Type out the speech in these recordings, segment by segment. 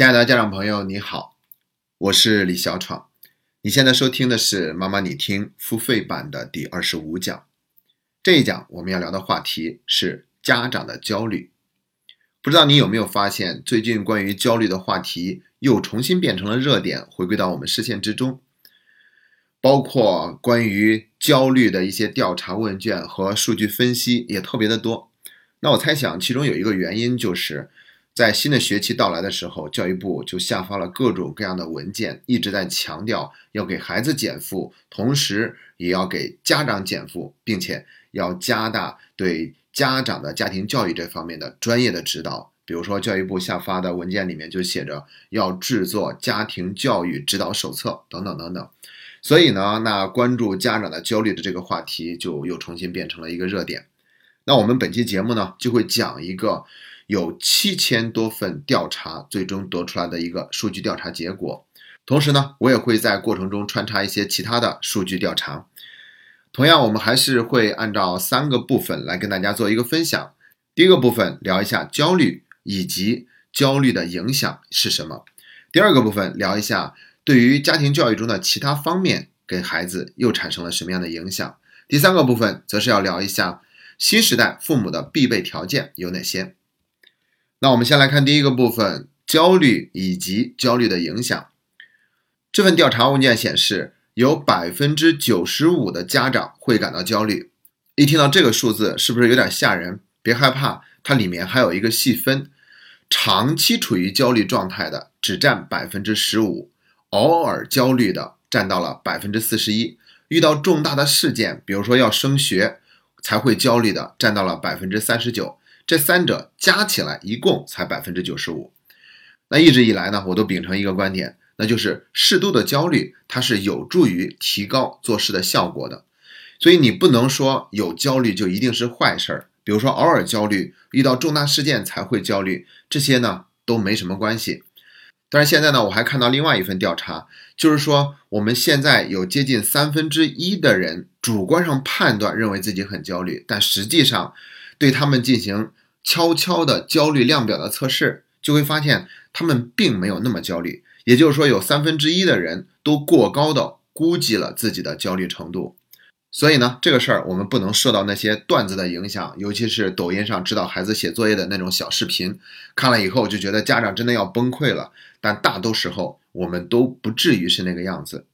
亲爱的家长朋友，你好，我是李小闯。你现在收听的是妈妈你听付费版的第二十五讲。这一讲我们要聊的话题是家长的焦虑。不知道你有没有发现，最近关于焦虑的话题又重新变成了热点，回归到我们视线之中。包括关于焦虑的一些调查问卷和数据分析也特别的多。那我猜想，其中有一个原因就是。在新的学期到来的时候，教育部就下发了各种各样的文件，一直在强调要给孩子减负，同时也要给家长减负，并且要加大对家长的家庭教育这方面的专业的指导。比如说，教育部下发的文件里面就写着要制作家庭教育指导手册等等等等。所以呢，那关注家长的焦虑的这个话题就又重新变成了一个热点。那我们本期节目呢，就会讲一个。有七千多份调查，最终得出来的一个数据调查结果。同时呢，我也会在过程中穿插一些其他的数据调查。同样，我们还是会按照三个部分来跟大家做一个分享。第一个部分聊一下焦虑以及焦虑的影响是什么。第二个部分聊一下对于家庭教育中的其他方面给孩子又产生了什么样的影响。第三个部分则是要聊一下新时代父母的必备条件有哪些。那我们先来看第一个部分，焦虑以及焦虑的影响。这份调查问卷显示，有百分之九十五的家长会感到焦虑。一听到这个数字，是不是有点吓人？别害怕，它里面还有一个细分，长期处于焦虑状态的只占百分之十五，偶尔焦虑的占到了百分之四十一，遇到重大的事件，比如说要升学，才会焦虑的占到了百分之三十九。这三者加起来一共才百分之九十五。那一直以来呢，我都秉承一个观点，那就是适度的焦虑，它是有助于提高做事的效果的。所以你不能说有焦虑就一定是坏事儿。比如说偶尔焦虑，遇到重大事件才会焦虑，这些呢都没什么关系。但是现在呢，我还看到另外一份调查，就是说我们现在有接近三分之一的人主观上判断认为自己很焦虑，但实际上对他们进行。悄悄的焦虑量表的测试，就会发现他们并没有那么焦虑。也就是说，有三分之一的人都过高的估计了自己的焦虑程度。所以呢，这个事儿我们不能受到那些段子的影响，尤其是抖音上指导孩子写作业的那种小视频，看了以后就觉得家长真的要崩溃了。但大多时候我们都不至于是那个样子，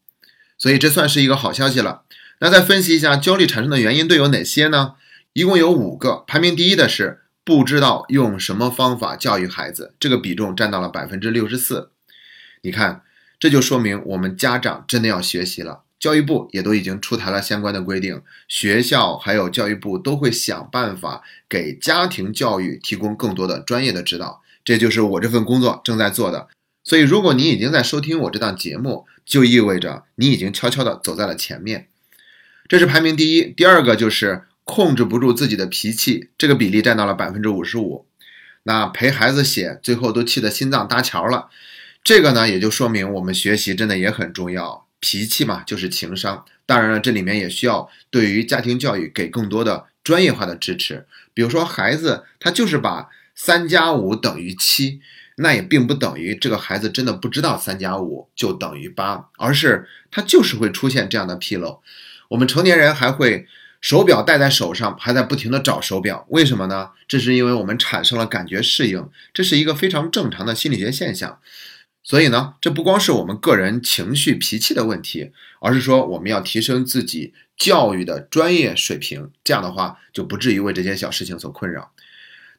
所以这算是一个好消息了。那再分析一下焦虑产生的原因都有哪些呢？一共有五个，排名第一的是。不知道用什么方法教育孩子，这个比重占到了百分之六十四。你看，这就说明我们家长真的要学习了。教育部也都已经出台了相关的规定，学校还有教育部都会想办法给家庭教育提供更多的专业的指导。这就是我这份工作正在做的。所以，如果你已经在收听我这档节目，就意味着你已经悄悄地走在了前面。这是排名第一。第二个就是。控制不住自己的脾气，这个比例占到了百分之五十五。那陪孩子写，最后都气得心脏搭桥了。这个呢，也就说明我们学习真的也很重要。脾气嘛，就是情商。当然了，这里面也需要对于家庭教育给更多的专业化的支持。比如说，孩子他就是把三加五等于七，那也并不等于这个孩子真的不知道三加五就等于八，而是他就是会出现这样的纰漏。我们成年人还会。手表戴在手上，还在不停的找手表，为什么呢？这是因为我们产生了感觉适应，这是一个非常正常的心理学现象。所以呢，这不光是我们个人情绪脾气的问题，而是说我们要提升自己教育的专业水平，这样的话就不至于为这些小事情所困扰。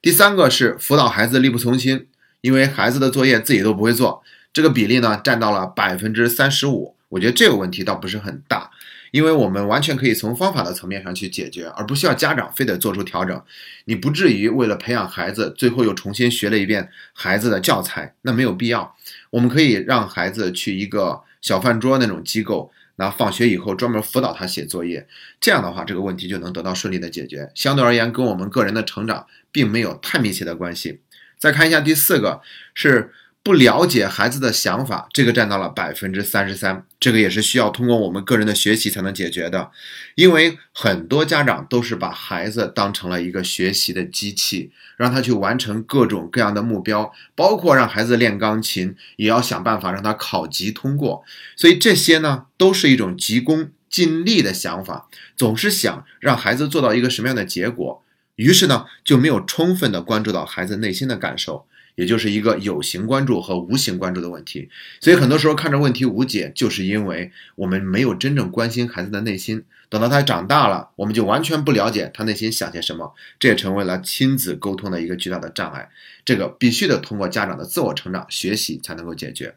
第三个是辅导孩子力不从心，因为孩子的作业自己都不会做，这个比例呢占到了百分之三十五。我觉得这个问题倒不是很大。因为我们完全可以从方法的层面上去解决，而不需要家长非得做出调整。你不至于为了培养孩子，最后又重新学了一遍孩子的教材，那没有必要。我们可以让孩子去一个小饭桌那种机构，那放学以后专门辅导他写作业，这样的话这个问题就能得到顺利的解决。相对而言，跟我们个人的成长并没有太密切的关系。再看一下第四个，是不了解孩子的想法，这个占到了百分之三十三。这个也是需要通过我们个人的学习才能解决的，因为很多家长都是把孩子当成了一个学习的机器，让他去完成各种各样的目标，包括让孩子练钢琴，也要想办法让他考级通过。所以这些呢，都是一种急功近利的想法，总是想让孩子做到一个什么样的结果，于是呢，就没有充分的关注到孩子内心的感受。也就是一个有形关注和无形关注的问题，所以很多时候看着问题无解，就是因为我们没有真正关心孩子的内心。等到他长大了，我们就完全不了解他内心想些什么，这也成为了亲子沟通的一个巨大的障碍。这个必须得通过家长的自我成长学习才能够解决。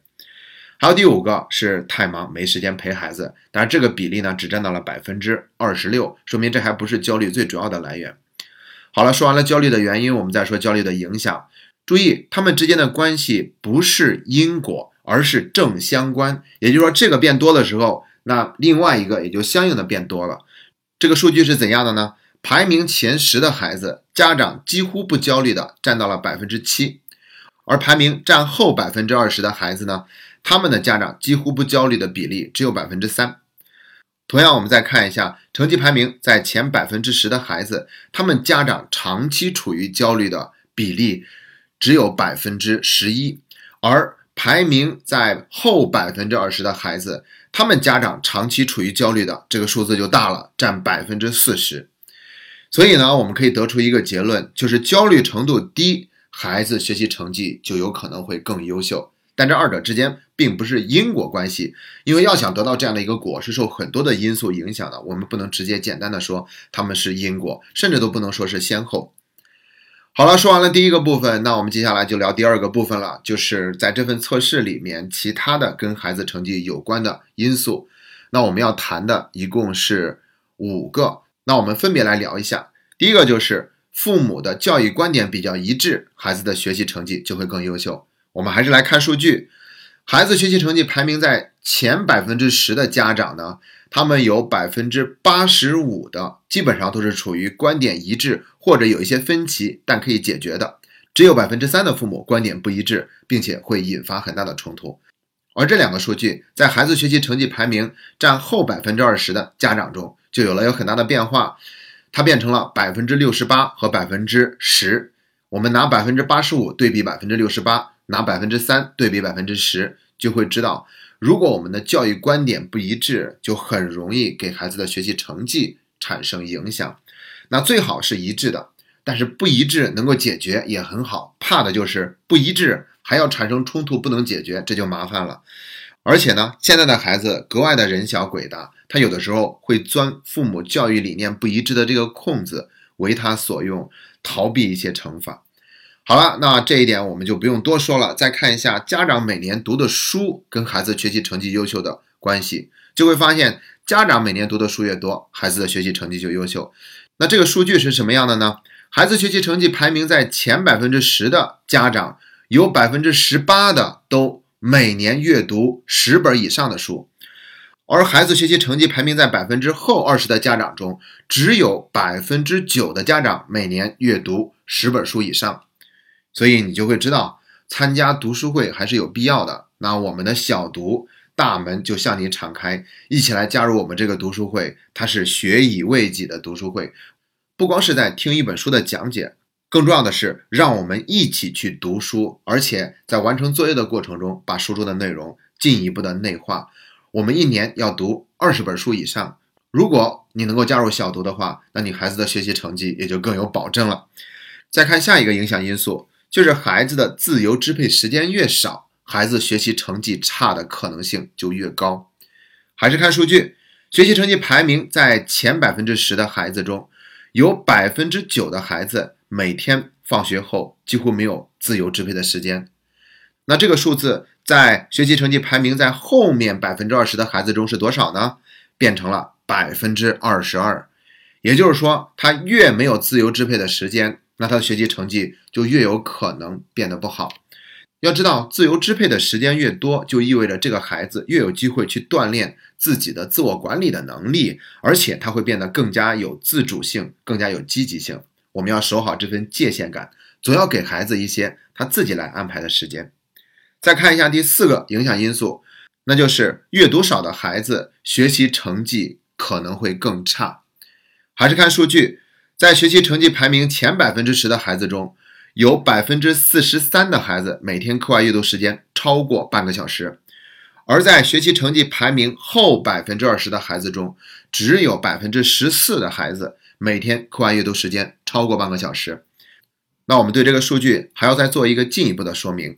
还有第五个是太忙没时间陪孩子，当然这个比例呢只占到了百分之二十六，说明这还不是焦虑最主要的来源。好了，说完了焦虑的原因，我们再说焦虑的影响。注意，他们之间的关系不是因果，而是正相关。也就是说，这个变多的时候，那另外一个也就相应的变多了。这个数据是怎样的呢？排名前十的孩子，家长几乎不焦虑的占到了百分之七，而排名占后百分之二十的孩子呢，他们的家长几乎不焦虑的比例只有百分之三。同样，我们再看一下成绩排名在前百分之十的孩子，他们家长长期处于焦虑的比例。只有百分之十一，而排名在后百分之二十的孩子，他们家长长期处于焦虑的这个数字就大了，占百分之四十。所以呢，我们可以得出一个结论，就是焦虑程度低，孩子学习成绩就有可能会更优秀。但这二者之间并不是因果关系，因为要想得到这样的一个果，是受很多的因素影响的。我们不能直接简单的说他们是因果，甚至都不能说是先后。好了，说完了第一个部分，那我们接下来就聊第二个部分了，就是在这份测试里面，其他的跟孩子成绩有关的因素。那我们要谈的一共是五个，那我们分别来聊一下。第一个就是父母的教育观点比较一致，孩子的学习成绩就会更优秀。我们还是来看数据，孩子学习成绩排名在前百分之十的家长呢。他们有百分之八十五的基本上都是处于观点一致或者有一些分歧，但可以解决的。只有百分之三的父母观点不一致，并且会引发很大的冲突。而这两个数据在孩子学习成绩排名占后百分之二十的家长中就有了有很大的变化，它变成了百分之六十八和百分之十。我们拿百分之八十五对比百分之六十八，拿百分之三对比百分之十，就会知道。如果我们的教育观点不一致，就很容易给孩子的学习成绩产生影响。那最好是一致的，但是不一致能够解决也很好。怕的就是不一致还要产生冲突，不能解决，这就麻烦了。而且呢，现在的孩子格外的人小鬼大，他有的时候会钻父母教育理念不一致的这个空子，为他所用，逃避一些惩罚。好了，那这一点我们就不用多说了。再看一下家长每年读的书跟孩子学习成绩优秀的关系，就会发现家长每年读的书越多，孩子的学习成绩就优秀。那这个数据是什么样的呢？孩子学习成绩排名在前百分之十的家长，有百分之十八的都每年阅读十本以上的书，而孩子学习成绩排名在百分之后二十的家长中，只有百分之九的家长每年阅读十本书以上。所以你就会知道，参加读书会还是有必要的。那我们的小读大门就向你敞开，一起来加入我们这个读书会。它是学以为己的读书会，不光是在听一本书的讲解，更重要的是让我们一起去读书，而且在完成作业的过程中，把书中的内容进一步的内化。我们一年要读二十本书以上。如果你能够加入小读的话，那你孩子的学习成绩也就更有保证了。再看下一个影响因素。就是孩子的自由支配时间越少，孩子学习成绩差的可能性就越高。还是看数据，学习成绩排名在前百分之十的孩子中，有百分之九的孩子每天放学后几乎没有自由支配的时间。那这个数字在学习成绩排名在后面百分之二十的孩子中是多少呢？变成了百分之二十二。也就是说，他越没有自由支配的时间。那他的学习成绩就越有可能变得不好。要知道，自由支配的时间越多，就意味着这个孩子越有机会去锻炼自己的自我管理的能力，而且他会变得更加有自主性，更加有积极性。我们要守好这份界限感，总要给孩子一些他自己来安排的时间。再看一下第四个影响因素，那就是阅读少的孩子学习成绩可能会更差。还是看数据，在学习成绩排名前百分之十的孩子中，有百分之四十三的孩子每天课外阅读时间超过半个小时。而在学习成绩排名后百分之二十的孩子中，只有百分之十四的孩子每天课外阅读时间超过半个小时。那我们对这个数据还要再做一个进一步的说明：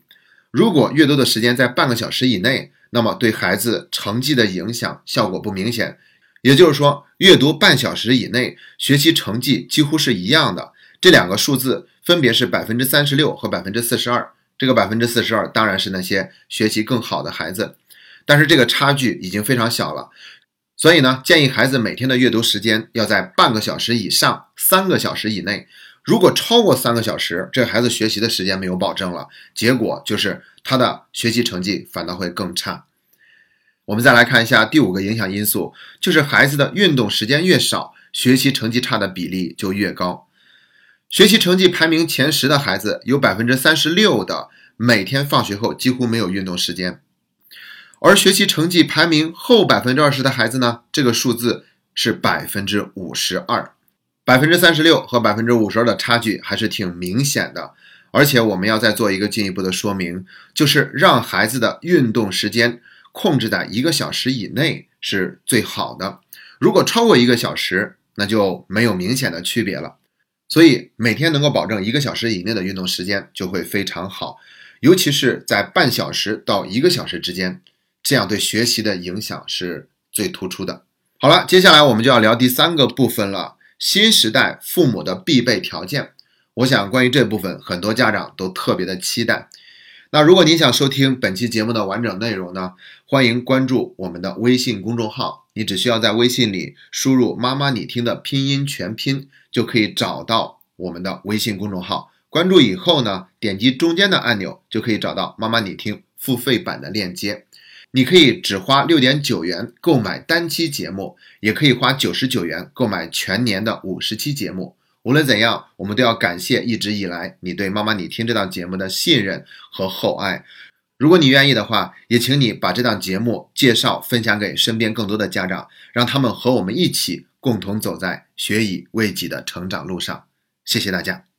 如果阅读的时间在半个小时以内，那么对孩子成绩的影响效果不明显。也就是说，阅读半小时以内，学习成绩几乎是一样的。这两个数字分别是百分之三十六和百分之四十二。这个百分之四十二当然是那些学习更好的孩子。但是这个差距已经非常小了，所以呢，建议孩子每天的阅读时间要在半个小时以上，三个小时以内。如果超过三个小时，这孩子学习的时间没有保证了，结果就是他的学习成绩反倒会更差。我们再来看一下第五个影响因素，就是孩子的运动时间越少，学习成绩差的比例就越高。学习成绩排名前十的孩子，有百分之三十六的每天放学后几乎没有运动时间。而学习成绩排名后百分之二十的孩子呢？这个数字是百分之五十二，百分之三十六和百分之五十二的差距还是挺明显的。而且我们要再做一个进一步的说明，就是让孩子的运动时间控制在一个小时以内是最好的。如果超过一个小时，那就没有明显的区别了。所以每天能够保证一个小时以内的运动时间就会非常好，尤其是在半小时到一个小时之间。这样对学习的影响是最突出的。好了，接下来我们就要聊第三个部分了，新时代父母的必备条件。我想关于这部分，很多家长都特别的期待。那如果您想收听本期节目的完整内容呢，欢迎关注我们的微信公众号。你只需要在微信里输入“妈妈你听”的拼音全拼，就可以找到我们的微信公众号。关注以后呢，点击中间的按钮，就可以找到“妈妈你听”付费版的链接。你可以只花六点九元购买单期节目，也可以花九十九元购买全年的五十期节目。无论怎样，我们都要感谢一直以来你对妈妈你听这档节目的信任和厚爱。如果你愿意的话，也请你把这档节目介绍分享给身边更多的家长，让他们和我们一起共同走在学以为己的成长路上。谢谢大家。